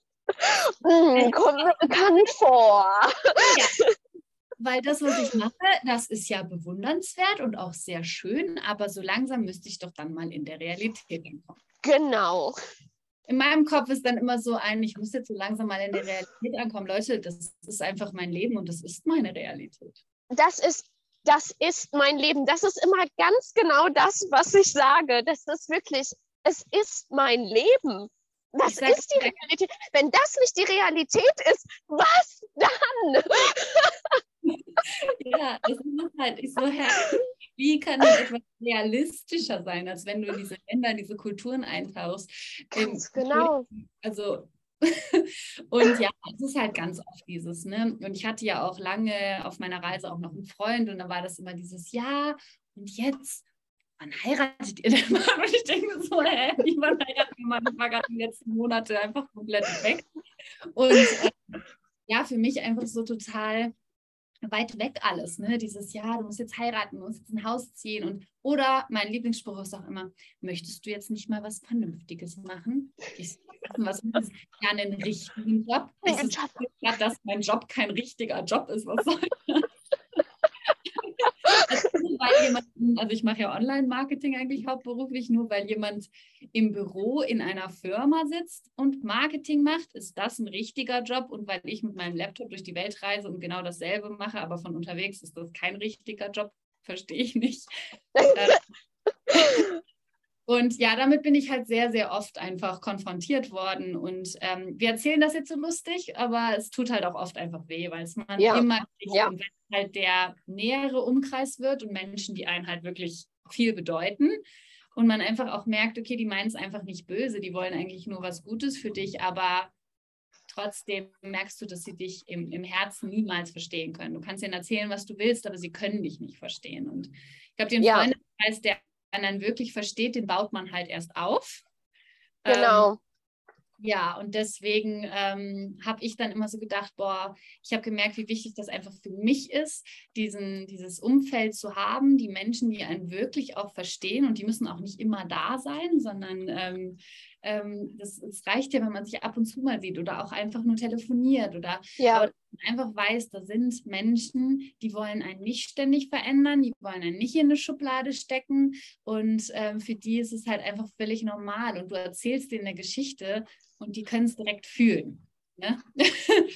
Hm, kommt mir bekannt vor. Ja. Weil das, was ich mache, das ist ja bewundernswert und auch sehr schön, aber so langsam müsste ich doch dann mal in der Realität ankommen. Genau. In meinem Kopf ist dann immer so ein, ich muss jetzt so langsam mal in der Realität ankommen. Leute, das ist einfach mein Leben und das ist meine Realität. Das ist das ist mein Leben. Das ist immer ganz genau das, was ich sage. Das ist wirklich, es ist mein Leben. Das ist die Realität. Wenn das nicht die Realität ist, was dann? (laughs) ja, es ist halt ich so, Herr, wie kann denn etwas realistischer sein, als wenn du in diese Länder, in diese Kulturen eintauchst? Ganz ähm, genau. Also (laughs) und ja, es ist halt ganz oft dieses, ne? Und ich hatte ja auch lange auf meiner Reise auch noch einen Freund und da war das immer dieses Ja und jetzt wann heiratet ihr denn mal? (laughs) Und ich denke so, hä, mal? Ich war gerade die letzten Monate einfach komplett weg. Und äh, ja, für mich einfach so total weit weg alles, ne? Dieses ja, du musst jetzt heiraten, du musst jetzt ein Haus ziehen und oder mein Lieblingsspruch ist auch immer, möchtest du jetzt nicht mal was Vernünftiges machen? Ich was ist ja einen richtigen Job. (laughs) Das ist ja, dass mein Job kein richtiger Job ist. Was soll (laughs) das? Weil jemand, also ich mache ja Online-Marketing eigentlich hauptberuflich, nur weil jemand im Büro in einer Firma sitzt und Marketing macht, ist das ein richtiger Job. Und weil ich mit meinem Laptop durch die Welt reise und genau dasselbe mache, aber von unterwegs ist das kein richtiger Job, verstehe ich nicht. (laughs) Und ja, damit bin ich halt sehr, sehr oft einfach konfrontiert worden. Und ähm, wir erzählen das jetzt so lustig, aber es tut halt auch oft einfach weh, weil es man ja. immer. Ja. Wenn halt der nähere Umkreis wird und Menschen, die einen halt wirklich viel bedeuten. Und man einfach auch merkt, okay, die meinen es einfach nicht böse, die wollen eigentlich nur was Gutes für dich, aber trotzdem merkst du, dass sie dich im, im Herzen niemals verstehen können. Du kannst ihnen erzählen, was du willst, aber sie können dich nicht verstehen. Und ich glaube, den ja. Freundeskreis, der einen wirklich versteht, den baut man halt erst auf. Genau. Ähm, ja, und deswegen ähm, habe ich dann immer so gedacht, boah, ich habe gemerkt, wie wichtig das einfach für mich ist, diesen, dieses Umfeld zu haben, die Menschen, die einen wirklich auch verstehen und die müssen auch nicht immer da sein, sondern ähm, ähm, das, das, reicht ja, wenn man sich ab und zu mal sieht oder auch einfach nur telefoniert oder ja. Einfach weiß, da sind Menschen, die wollen einen nicht ständig verändern, die wollen einen nicht in eine Schublade stecken und ähm, für die ist es halt einfach völlig normal und du erzählst denen eine Geschichte und die können es direkt fühlen. Ne? (laughs)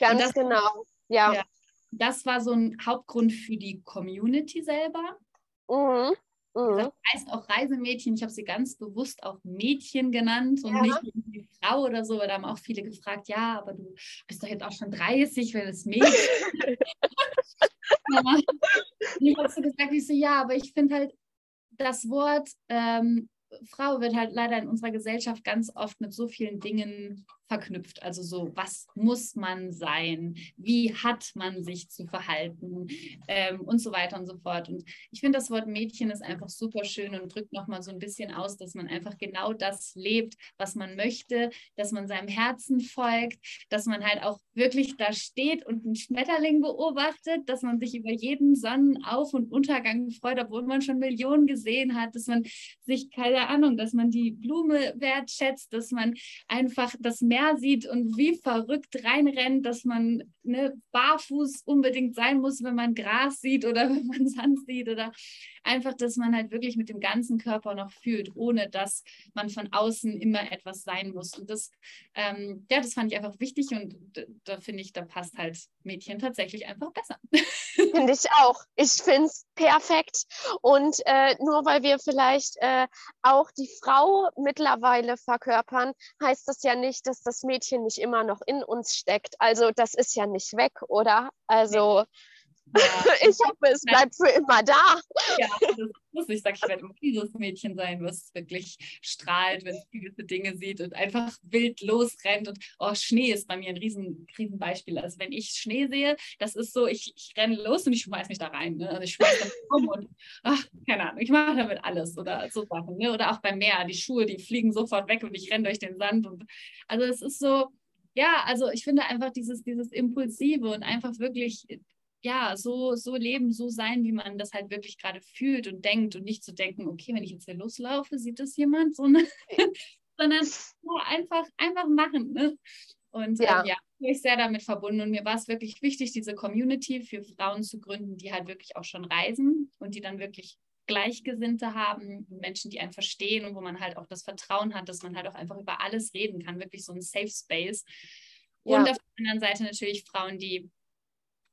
Ganz das, genau, ja. ja. Das war so ein Hauptgrund für die Community selber. Mhm. Mhm. Das heißt auch Reisemädchen. Ich habe sie ganz bewusst auch Mädchen genannt und ja. nicht Frau oder so, weil da haben auch viele gefragt, ja, aber du bist doch jetzt auch schon 30, wenn es Mädchen. (laughs) (laughs) ich habe so gesagt, ich so, ja, aber ich finde halt das Wort ähm, Frau wird halt leider in unserer Gesellschaft ganz oft mit so vielen Dingen verknüpft. Also so, was muss man sein? Wie hat man sich zu verhalten? Ähm, und so weiter und so fort. Und ich finde, das Wort Mädchen ist einfach super schön und drückt nochmal so ein bisschen aus, dass man einfach genau das lebt, was man möchte, dass man seinem Herzen folgt, dass man halt auch wirklich da steht und einen Schmetterling beobachtet, dass man sich über jeden Sonnenauf- und Untergang freut, obwohl man schon Millionen gesehen hat, dass man sich, keine Ahnung, dass man die Blume wertschätzt, dass man einfach das Meer Sieht und wie verrückt reinrennt, dass man ne, barfuß unbedingt sein muss, wenn man Gras sieht oder (laughs) wenn man Sand sieht oder einfach, dass man halt wirklich mit dem ganzen Körper noch fühlt, ohne dass man von außen immer etwas sein muss. Und das, ähm, ja, das fand ich einfach wichtig und da finde ich, da passt halt Mädchen tatsächlich einfach besser. (laughs) Finde ich auch. Ich finde es perfekt. Und äh, nur weil wir vielleicht äh, auch die Frau mittlerweile verkörpern, heißt das ja nicht, dass das Mädchen nicht immer noch in uns steckt. Also das ist ja nicht weg, oder? Also ja. (laughs) ich hoffe, es bleibt für immer da. Ja, das muss ich sagen, ich werde immer dieses Mädchen sein, was wirklich strahlt, wenn es gewisse Dinge sieht und einfach wild losrennt. Und oh, Schnee ist bei mir ein riesen, riesen Beispiel. Also wenn ich Schnee sehe, das ist so, ich, ich renne los und ich schmeiße mich da rein. Ne? Also ich schmeiße damit (laughs) um und ach, keine Ahnung, ich mache damit alles oder so Sachen. Ne? Oder auch beim Meer, die Schuhe, die fliegen sofort weg und ich renne durch den Sand. Und also es ist so, ja, also ich finde einfach dieses, dieses Impulsive und einfach wirklich ja, so, so leben, so sein, wie man das halt wirklich gerade fühlt und denkt und nicht zu denken, okay, wenn ich jetzt hier loslaufe, sieht das jemand, (laughs) so, ne? sondern ja, einfach, einfach machen. Ne? Und ja, ähm, ja bin ich sehr damit verbunden. Und mir war es wirklich wichtig, diese Community für Frauen zu gründen, die halt wirklich auch schon reisen und die dann wirklich Gleichgesinnte haben, Menschen, die einen verstehen und wo man halt auch das Vertrauen hat, dass man halt auch einfach über alles reden kann, wirklich so ein Safe Space. Ja. Und auf der anderen Seite natürlich Frauen, die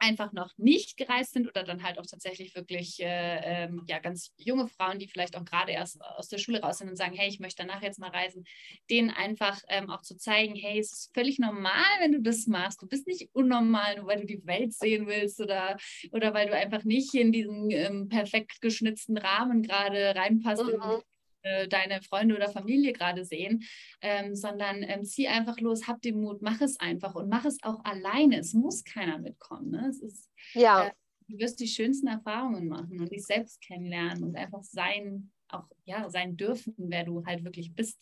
einfach noch nicht gereist sind oder dann halt auch tatsächlich wirklich äh, ähm, ja, ganz junge Frauen, die vielleicht auch gerade erst aus der Schule raus sind und sagen, hey, ich möchte danach jetzt mal reisen, denen einfach ähm, auch zu zeigen, hey, es ist völlig normal, wenn du das machst. Du bist nicht unnormal, nur weil du die Welt sehen willst oder, oder weil du einfach nicht in diesen ähm, perfekt geschnitzten Rahmen gerade reinpasst. Mhm. Äh, deine Freunde oder Familie gerade sehen, ähm, sondern ähm, zieh einfach los, hab den Mut, mach es einfach und mach es auch alleine. Es muss keiner mitkommen. Ne? Es ist, ja. Äh, du wirst die schönsten Erfahrungen machen und dich selbst kennenlernen und einfach sein, auch ja, sein dürfen, wer du halt wirklich bist.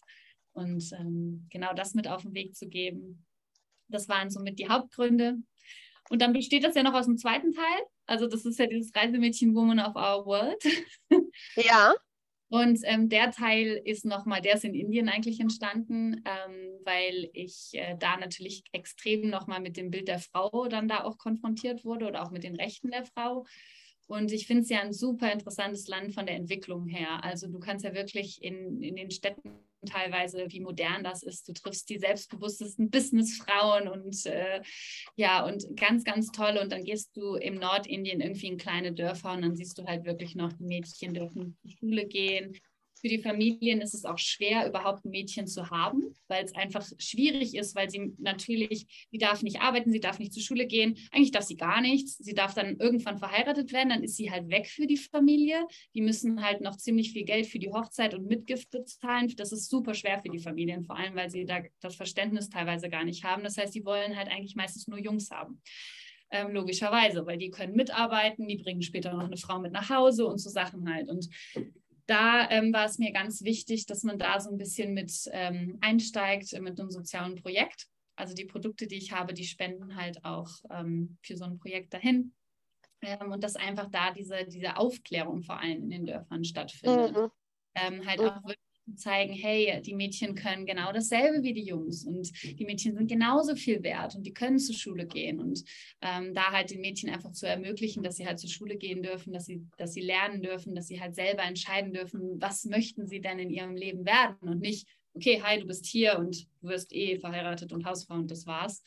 Und ähm, genau das mit auf den Weg zu geben. Das waren somit die Hauptgründe. Und dann besteht das ja noch aus dem zweiten Teil. Also das ist ja dieses Reisemädchen Woman of Our World. Ja. Und ähm, der Teil ist nochmal, der ist in Indien eigentlich entstanden, ähm, weil ich äh, da natürlich extrem nochmal mit dem Bild der Frau dann da auch konfrontiert wurde oder auch mit den Rechten der Frau. Und ich finde es ja ein super interessantes Land von der Entwicklung her. Also du kannst ja wirklich in, in den Städten teilweise, wie modern das ist. Du triffst die selbstbewusstesten Businessfrauen und äh, ja, und ganz, ganz toll. Und dann gehst du im Nordindien irgendwie in kleine Dörfer und dann siehst du halt wirklich noch, die Mädchen dürfen zur Schule gehen, für die Familien ist es auch schwer, überhaupt ein Mädchen zu haben, weil es einfach schwierig ist, weil sie natürlich, sie darf nicht arbeiten, sie darf nicht zur Schule gehen, eigentlich darf sie gar nichts. Sie darf dann irgendwann verheiratet werden, dann ist sie halt weg für die Familie. Die müssen halt noch ziemlich viel Geld für die Hochzeit und Mitgift bezahlen. Das ist super schwer für die Familien, vor allem, weil sie da das Verständnis teilweise gar nicht haben. Das heißt, sie wollen halt eigentlich meistens nur Jungs haben. Ähm, logischerweise, weil die können mitarbeiten, die bringen später noch eine Frau mit nach Hause und so Sachen halt. Und da ähm, war es mir ganz wichtig, dass man da so ein bisschen mit ähm, einsteigt äh, mit einem sozialen Projekt. Also die Produkte, die ich habe, die spenden halt auch ähm, für so ein Projekt dahin. Ähm, und dass einfach da diese, diese Aufklärung vor allem in den Dörfern stattfindet. Mhm. Ähm, halt mhm. auch wirklich zeigen, hey, die Mädchen können genau dasselbe wie die Jungs und die Mädchen sind genauso viel wert und die können zur Schule gehen und ähm, da halt den Mädchen einfach zu ermöglichen, dass sie halt zur Schule gehen dürfen, dass sie, dass sie lernen dürfen, dass sie halt selber entscheiden dürfen, was möchten sie denn in ihrem Leben werden und nicht, okay, hi, du bist hier und du wirst eh verheiratet und Hausfrau und das war's.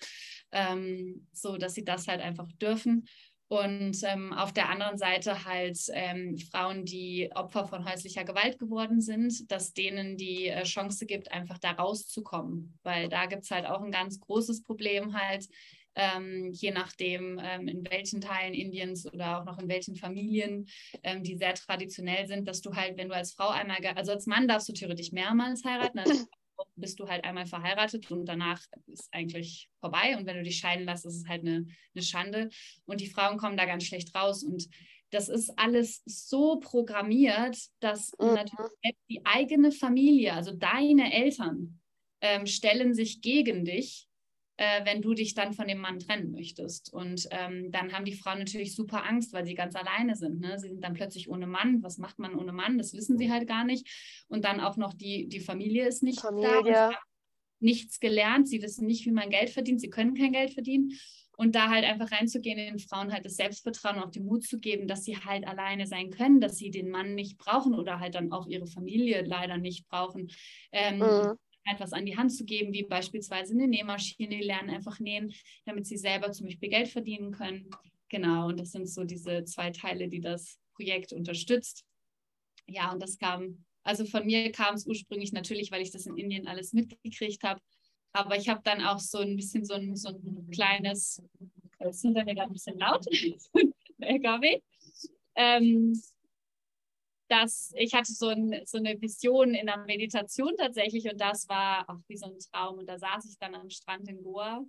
Ähm, so, dass sie das halt einfach dürfen. Und ähm, auf der anderen Seite halt ähm, Frauen, die Opfer von häuslicher Gewalt geworden sind, dass denen die äh, Chance gibt, einfach da rauszukommen. Weil da gibt es halt auch ein ganz großes Problem halt, ähm, je nachdem, ähm, in welchen Teilen Indiens oder auch noch in welchen Familien, ähm, die sehr traditionell sind, dass du halt, wenn du als Frau einmal, also als Mann darfst du theoretisch mehrmals heiraten, also (laughs) bist du halt einmal verheiratet und danach ist eigentlich vorbei. Und wenn du dich scheiden lässt, ist es halt eine, eine Schande. Und die Frauen kommen da ganz schlecht raus. Und das ist alles so programmiert, dass mhm. natürlich die eigene Familie, also deine Eltern, ähm, stellen sich gegen dich äh, wenn du dich dann von dem Mann trennen möchtest. Und ähm, dann haben die Frauen natürlich super Angst, weil sie ganz alleine sind. Ne? Sie sind dann plötzlich ohne Mann. Was macht man ohne Mann? Das wissen sie halt gar nicht. Und dann auch noch die, die Familie ist nicht Familie. da. Nichts gelernt. Sie wissen nicht, wie man Geld verdient. Sie können kein Geld verdienen. und da halt einfach reinzugehen, den Frauen halt das Selbstvertrauen und auch den Mut zu geben, dass sie halt alleine sein können, dass sie den Mann nicht brauchen oder halt dann auch ihre Familie leider nicht brauchen. Ähm, mhm etwas an die Hand zu geben, wie beispielsweise eine Nähmaschine, die lernen einfach nähen, damit sie selber zum Beispiel Geld verdienen können. Genau, und das sind so diese zwei Teile, die das Projekt unterstützt. Ja, und das kam, also von mir kam es ursprünglich natürlich, weil ich das in Indien alles mitgekriegt habe, aber ich habe dann auch so ein bisschen so ein, so ein kleines, das ist hinter mir gerade ein bisschen laut, (laughs) LKW. Ähm, dass ich hatte so, ein, so eine Vision in der Meditation tatsächlich und das war auch wie so ein Traum. Und da saß ich dann am Strand in Goa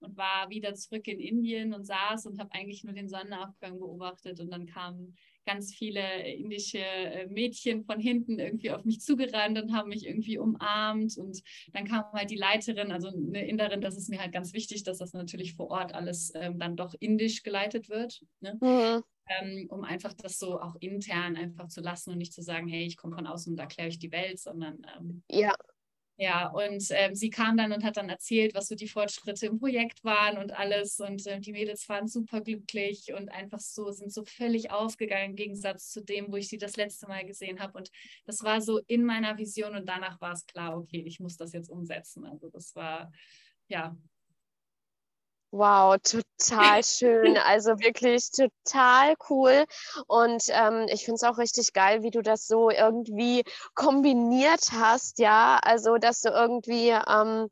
und war wieder zurück in Indien und saß und habe eigentlich nur den Sonnenaufgang beobachtet und dann kamen ganz viele indische äh, Mädchen von hinten irgendwie auf mich zugerannt und haben mich irgendwie umarmt. Und dann kam halt die Leiterin, also eine Inderin, das ist mir halt ganz wichtig, dass das natürlich vor Ort alles ähm, dann doch indisch geleitet wird. Ne? Mhm. Ähm, um einfach das so auch intern einfach zu lassen und nicht zu sagen, hey, ich komme von außen und erkläre ich die Welt, sondern ähm, ja. Ja, und ähm, sie kam dann und hat dann erzählt, was so die Fortschritte im Projekt waren und alles. Und äh, die Mädels waren super glücklich und einfach so, sind so völlig aufgegangen im Gegensatz zu dem, wo ich sie das letzte Mal gesehen habe. Und das war so in meiner Vision und danach war es klar, okay, ich muss das jetzt umsetzen. Also das war, ja, Wow, total schön. (laughs) Also wirklich total cool. Und ähm, ich finde es auch richtig geil, wie du das so irgendwie kombiniert hast, ja. Also, dass du irgendwie, ähm,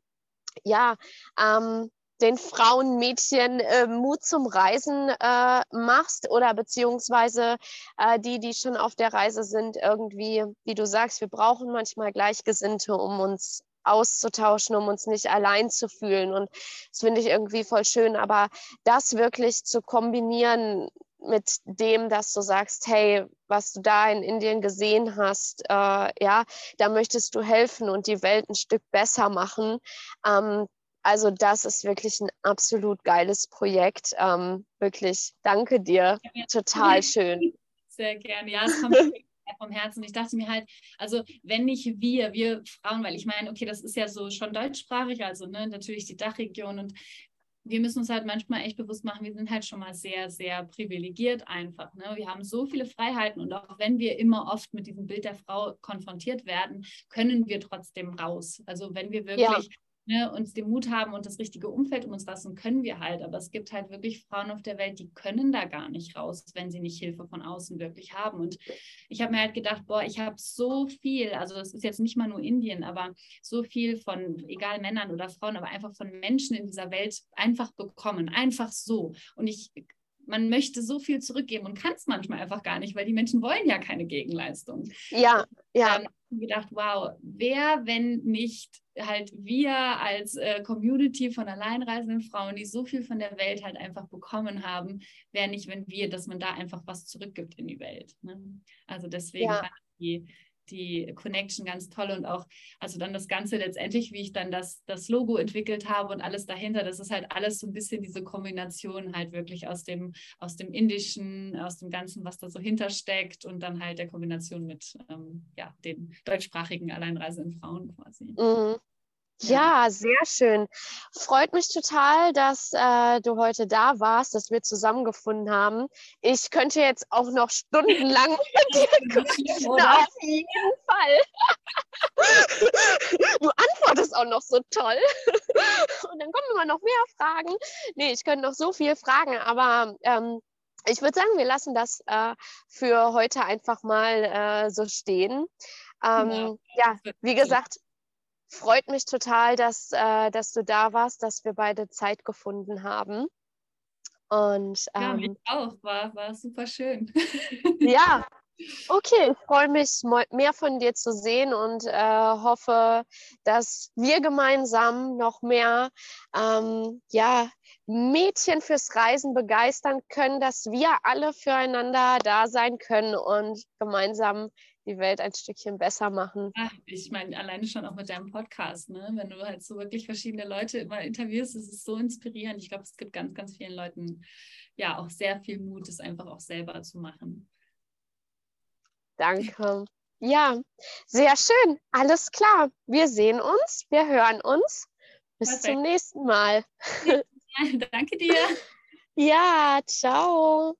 ja, ähm, den Frauen, Mädchen äh, Mut zum Reisen äh, machst oder beziehungsweise äh, die, die schon auf der Reise sind, irgendwie, wie du sagst, wir brauchen manchmal Gleichgesinnte, um uns auszutauschen, um uns nicht allein zu fühlen. Und das finde ich irgendwie voll schön. Aber das wirklich zu kombinieren mit dem, dass du sagst, hey, was du da in Indien gesehen hast, äh, ja, da möchtest du helfen und die Welt ein Stück besser machen. Ähm, also das ist wirklich ein absolut geiles Projekt. Ähm, wirklich, danke dir. Total schön. (laughs) Sehr gerne. Ja, es kommt (laughs) vom Herzen. Ich dachte mir halt, also wenn nicht wir, wir Frauen, weil ich meine, okay, das ist ja so schon deutschsprachig, also ne, natürlich die Dachregion und wir müssen uns halt manchmal echt bewusst machen, wir sind halt schon mal sehr, sehr privilegiert einfach. Ne? Wir haben so viele Freiheiten und auch wenn wir immer oft mit diesem Bild der Frau konfrontiert werden, können wir trotzdem raus. Also wenn wir wirklich ja ne, uns den Mut haben und das richtige Umfeld um uns lassen, können wir halt. Aber es gibt halt wirklich Frauen auf der Welt, die können da gar nicht raus, wenn sie nicht Hilfe von außen wirklich haben. Und ich habe mir halt gedacht, boah, ich habe so viel, also das ist jetzt nicht mal nur Indien, aber so viel von, egal Männern oder Frauen, aber einfach von Menschen in dieser Welt einfach bekommen, einfach so. Und ich man möchte so viel zurückgeben und kann es manchmal einfach gar nicht, weil die Menschen wollen ja keine Gegenleistung. Ja, ja. Ähm, gedacht, wow, wer, wenn nicht halt wir als äh, Community von alleinreisenden Frauen, die so viel von der Welt halt einfach bekommen haben, wäre nicht, wenn wir, dass man da einfach was zurückgibt in die Welt. Ne? Also deswegen ja. die, die Connection ganz toll und auch, also dann das Ganze letztendlich, wie ich dann das, das Logo entwickelt habe und alles dahinter, das ist halt alles so ein bisschen diese Kombination halt wirklich aus dem, aus dem Indischen, aus dem Ganzen, was da so hintersteckt und dann halt der Kombination mit ähm, ja, den deutschsprachigen alleinreisenden Frauen quasi. Mhm. Ja, sehr schön. Freut mich total, dass äh, du heute da warst, dass wir zusammengefunden haben. Ich könnte jetzt auch noch stundenlang (laughs) mit dir quatschen, auf jeden Fall. du antwortest auch noch so toll. Und dann kommen immer noch mehr Fragen. Nee, ich könnte noch so viel fragen, aber ähm, ich würde sagen, wir lassen das äh, für heute einfach mal äh, so stehen. Ähm, ja, ja, wie gesagt, freut mich total, dass, äh, dass du da warst, dass wir beide Zeit gefunden haben. Und, ähm, ja, mich auch, war, war super schön. (laughs) ja, okay, ich freue mich, mehr von dir zu sehen und äh, hoffe, dass wir gemeinsam noch mehr ähm, ja, Mädchen fürs Reisen begeistern können, dass wir alle füreinander da sein können und gemeinsam die Welt ein Stückchen besser machen. Ach, ich meine, alleine schon auch mit deinem Podcast, ne? wenn du halt so wirklich verschiedene Leute immer interviewst, ist es so inspirierend. Ich glaube, es gibt ganz, ganz vielen Leuten ja auch sehr viel Mut, es einfach auch selber zu machen. Danke. Ja, sehr schön. Alles klar. Wir sehen uns, wir hören uns. Bis Perfekt. zum nächsten Mal. Danke dir. (laughs) Ja, ciao.